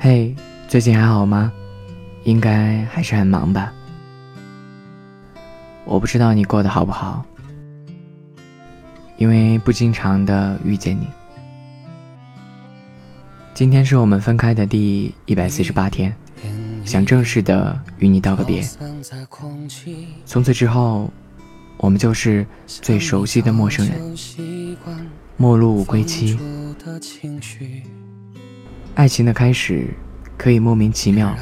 嘿，最近还好吗？应该还是很忙吧。我不知道你过得好不好，因为不经常的遇见你。今天是我们分开的第一百四十八天，想正式的与你道个别。从此之后，我们就是最熟悉的陌生人，陌路无归期。爱情的开始，可以莫名其妙、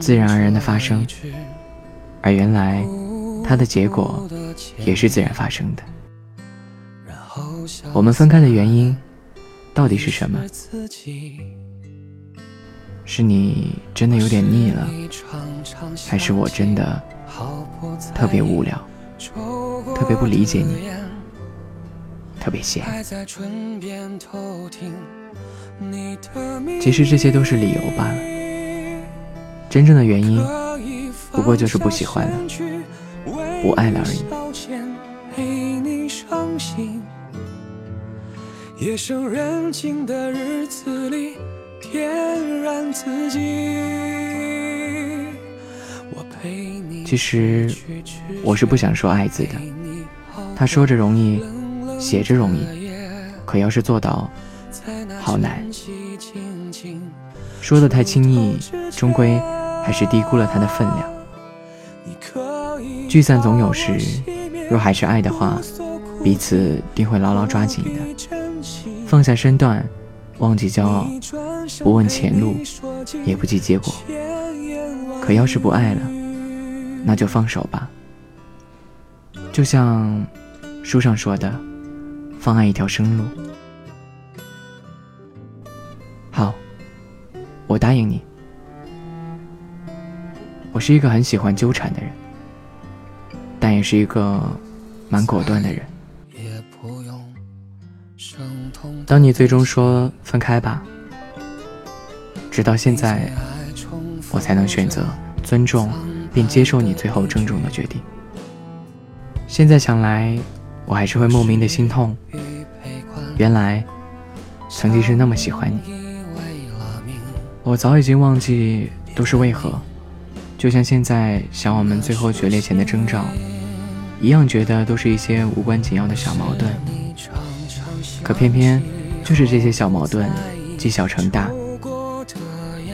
自然而然的发生，而原来它的结果也是自然发生的。我们分开的原因。到底是什么？是你真的有点腻了，还是我真的特别无聊，特别不理解你，特别闲？其实这些都是理由罢了，真正的原因不过就是不喜欢了，不爱了而已。夜深人静的日子里，点燃自己。其实我是不想说爱字的，他说着容易，写着容易，可要是做到，好难。说的太轻易，终归还是低估了他的分量。聚散总有时，若还是爱的话，彼此定会牢牢抓紧的。放下身段，忘记骄傲，不问前路，也不计结果。可要是不爱了，那就放手吧。就像书上说的，放爱一条生路。好，我答应你。我是一个很喜欢纠缠的人，但也是一个蛮果断的人。当你最终说分开吧，直到现在，我才能选择尊重并接受你最后郑重的决定。现在想来，我还是会莫名的心痛。原来，曾经是那么喜欢你，我早已经忘记都是为何。就像现在想我们最后决裂前的征兆，一样觉得都是一些无关紧要的小矛盾。可偏偏就是这些小矛盾积小成大，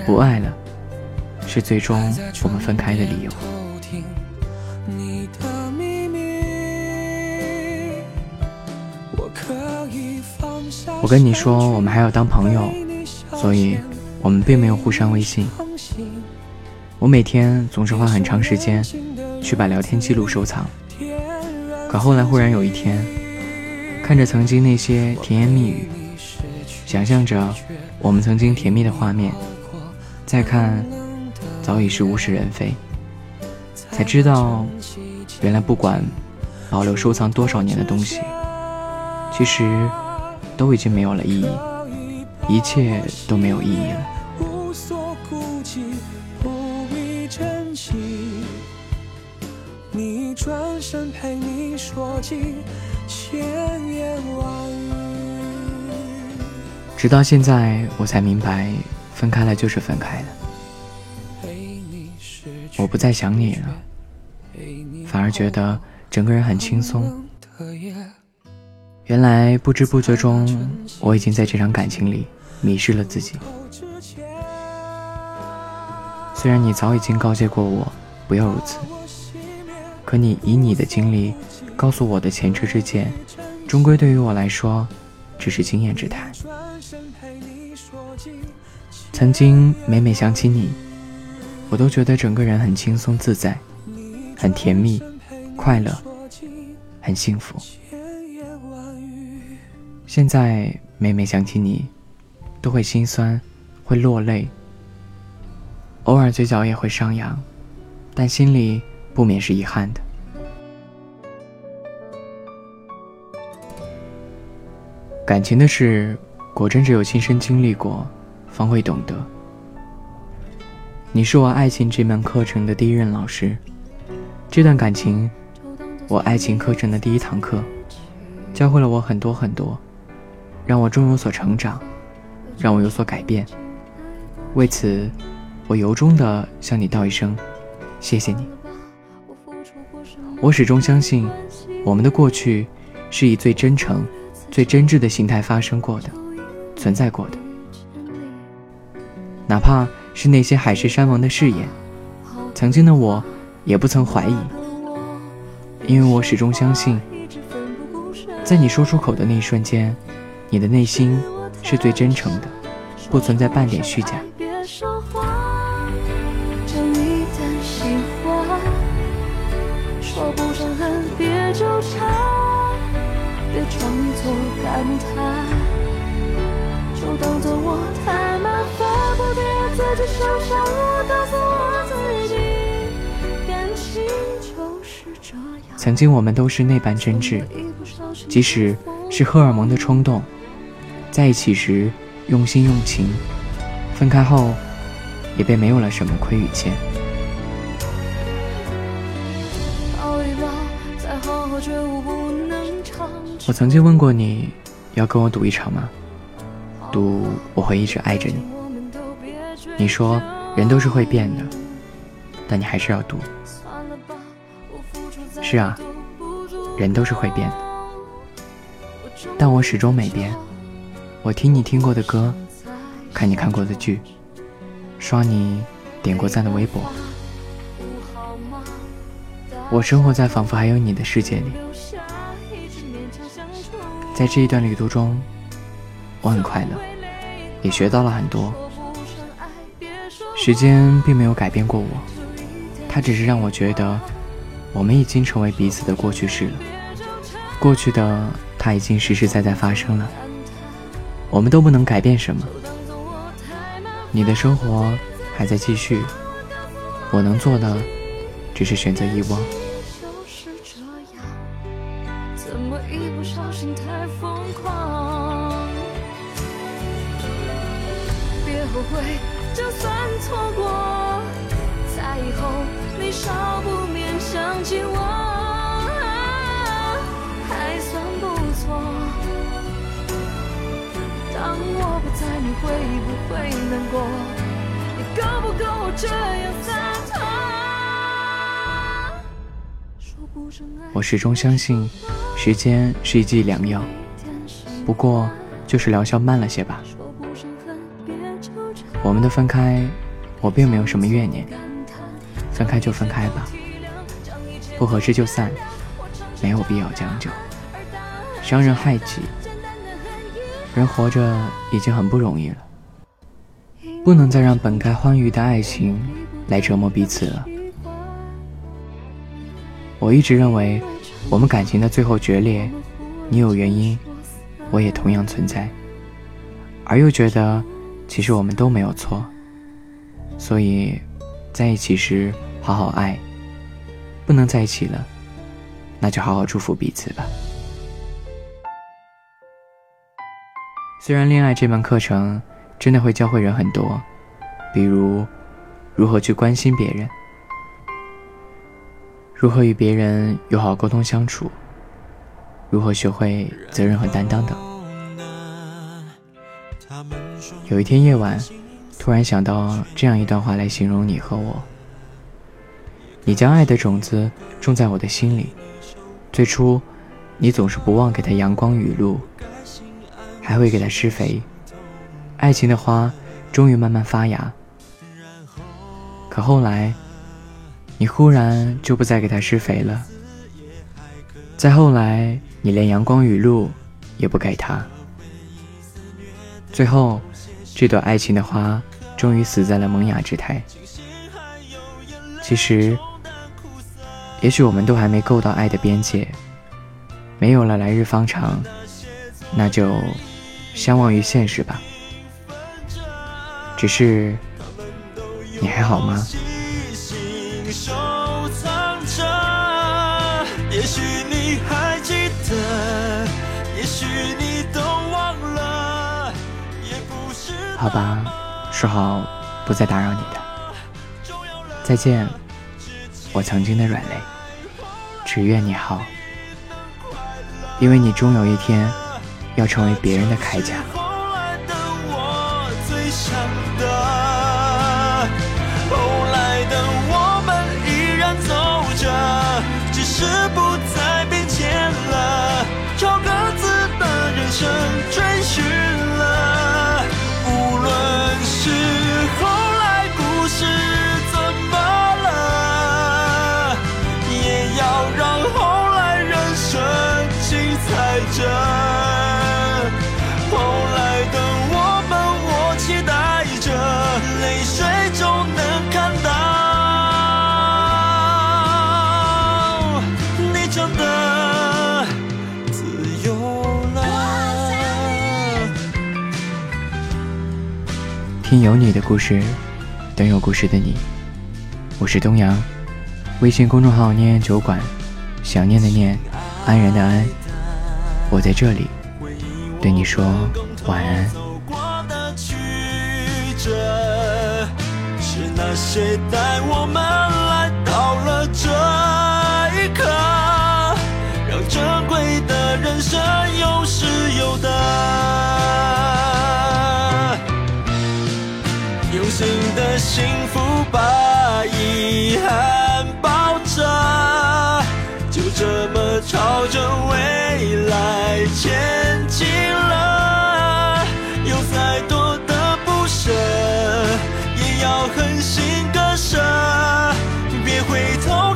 不爱了，是最终我们分开的理由。我跟你说，我们还要当朋友，所以我们并没有互删微信。我每天总是花很长时间去把聊天记录收藏，可后来忽然有一天。看着曾经那些甜言蜜语，想象着我们曾经甜蜜的画面，再看，早已是物是人非，才知道，原来不管保留收藏多少年的东西，其实都已经没有了意义，一切都没有意义了。你转身陪你说尽。千言万语。直到现在，我才明白，分开了就是分开了。我不再想你了，反而觉得整个人很轻松。原来不知不觉中，我已经在这场感情里迷失了自己。虽然你早已经告诫过我不要如此，可你以你的经历。告诉我的前车之鉴，终归对于我来说，只是经验之谈。曾经每每想起你，我都觉得整个人很轻松自在，很甜蜜，快乐，很幸福。现在每每想起你，都会心酸，会落泪，偶尔嘴角也会上扬，但心里不免是遗憾的。感情的事，果真只有亲身经历过，方会懂得。你是我爱情这门课程的第一任老师，这段感情，我爱情课程的第一堂课，教会了我很多很多，让我终有所成长，让我有所改变。为此，我由衷的向你道一声谢谢你。我始终相信，我们的过去是以最真诚、最真挚的形态发生过的、存在过的，哪怕是那些海誓山盟的誓言，曾经的我也不曾怀疑，因为我始终相信，在你说出口的那一瞬间，你的内心是最真诚的，不存在半点虚假。我告诉我自己，感情就是这样。曾经我们都是那般真挚，即使是荷尔蒙的冲动，在一起时用心用情，分开后也便没有了什么亏与欠。我曾经问过你，要跟我赌一场吗？赌我会一直爱着你。你说人都是会变的，但你还是要读。是啊，人都是会变的，但我始终没变。我听你听过的歌，看你看过的剧，刷你点过赞的微博。我生活在仿佛还有你的世界里，在这一段旅途中，我很快乐，也学到了很多。时间并没有改变过我，它只是让我觉得，我们已经成为彼此的过去式了。过去的，它已经实实在在发生了，我们都不能改变什么。你的生活还在继续，我能做的，只是选择遗忘。太疯狂，别后悔，算错过，在以后你少不免想起我，还算不错。当我不在，你会不会难过？你够不够我这样洒脱？我始终相信。时间是一剂良药，不过就是疗效慢了些吧。我们的分开，我并没有什么怨念。分开就分开吧，不合适就散，没有必要将就，伤人害己。人活着已经很不容易了，不能再让本该欢愉的爱情来折磨彼此了。我一直认为。我们感情的最后决裂，你有原因，我也同样存在，而又觉得其实我们都没有错，所以在一起时好好爱，不能在一起了，那就好好祝福彼此吧。虽然恋爱这门课程真的会教会人很多，比如如何去关心别人。如何与别人友好沟通相处？如何学会责任和担当等？有一天夜晚，突然想到这样一段话来形容你和我：你将爱的种子种在我的心里，最初，你总是不忘给它阳光雨露，还会给它施肥，爱情的花终于慢慢发芽。可后来。你忽然就不再给它施肥了，再后来，你连阳光雨露也不给它，最后，这朵爱情的花终于死在了萌芽之态。其实，也许我们都还没够到爱的边界，没有了来日方长，那就相忘于现实吧。只是，你还好吗？好吧，说好不再打扰你的。再见，我曾经的软肋。只愿你好，因为你终有一天要成为别人的铠甲。听有你的故事，等有故事的你。我是东阳，微信公众号念酒馆，想念的念，安然的安。我在这里对你说晚安。是那些带我们。狠心割舍别回头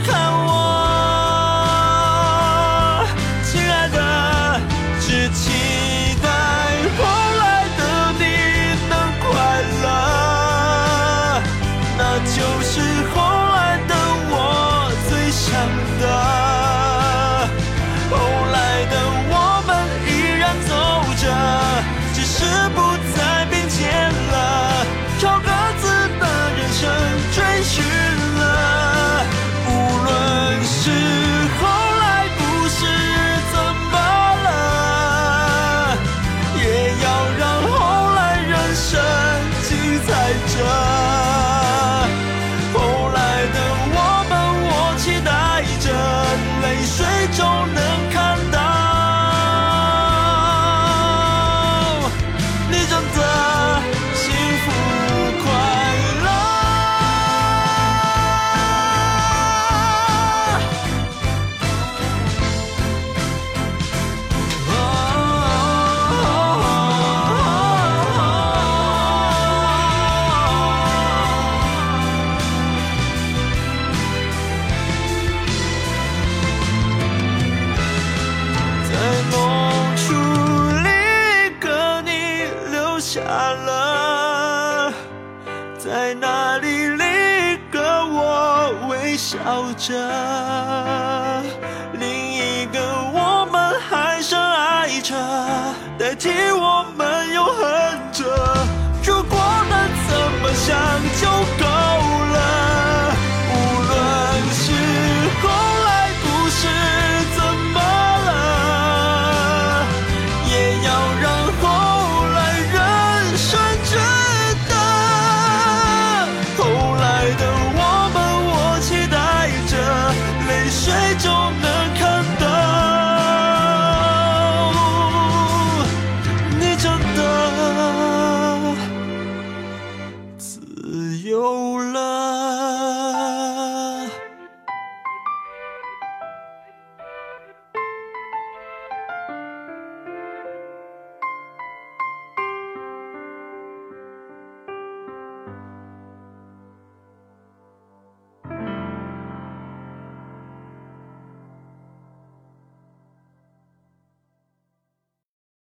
他了，在那里，另一个我微笑着，另一个我们还深爱着，代替我们永恒着。如果能怎么想？No.